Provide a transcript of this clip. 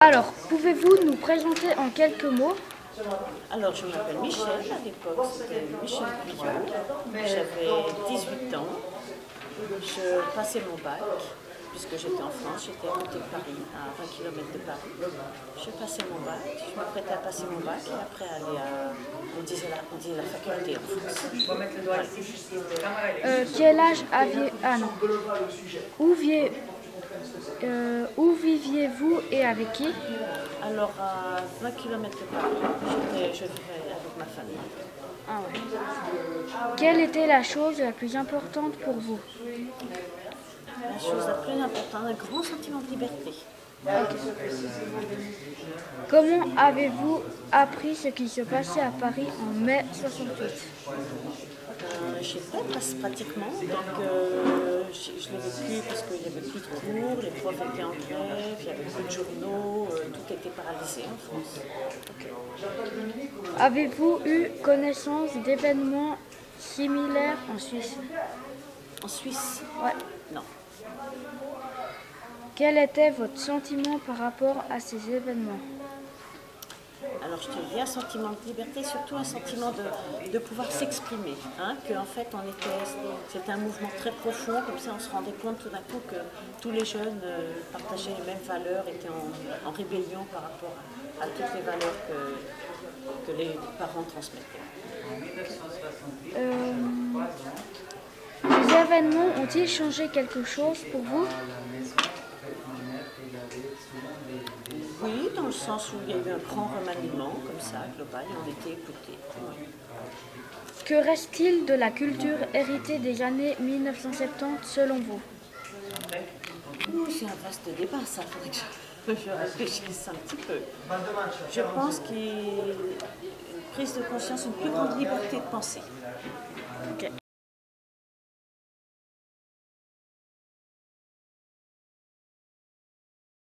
Alors, pouvez-vous nous présenter en quelques mots? Alors, je m'appelle Michel, à l'époque c'était Michel Guyot, j'avais 18 ans, je passais mon bac, puisque j'étais en France, j'étais à côté de Paris, à 20 km de Paris. Je passais mon bac, je m'apprêtais à passer mon bac et après aller à, on disait la, on disait la faculté en France. Euh, Quel âge aviez Ah non. Où, euh, où viviez-vous et avec qui? Alors, à 20 km de Paris, je vivais avec ma famille. Ah ouais. Quelle était la chose la plus importante pour vous? La chose la plus importante, un grand sentiment de liberté. Comment avez-vous appris ce qui se passait à Paris en mai 68 Euh, je sais pas, pratiquement. Donc, euh, je, je l'ai vécu parce qu'il n'y avait plus de cours, les profs étaient en grève, il y avait plus de journaux, euh, tout était paralysé en France. Avez-vous eu connaissance d'événements similaires en Suisse? En Suisse, Ouais. non. Quel était votre sentiment par rapport à ces événements? Alors, je te dis un sentiment de liberté, surtout un sentiment de, de pouvoir s'exprimer. Hein, que, en fait, on était, c'était un mouvement très profond, comme ça, on se rendait compte tout d'un coup que tous les jeunes euh, partageaient les mêmes valeurs, étaient en, rébellion par rapport à, toutes les valeurs que, les parents transmettaient. Euh, Ces événements ont-ils changé quelque chose pour vous? Oui, dans le sens où il y a eu un grand remaniement, comme ça, global, et on était écoutés. Ouais. Que reste-t-il de la culture héritée des années 1970 selon vous? C'est un vaste débat, ça. Faudrait que je, je réfléchisse un petit peu. Je pense qu'il y a une prise de conscience, une plus grande liberté de penser. Ok.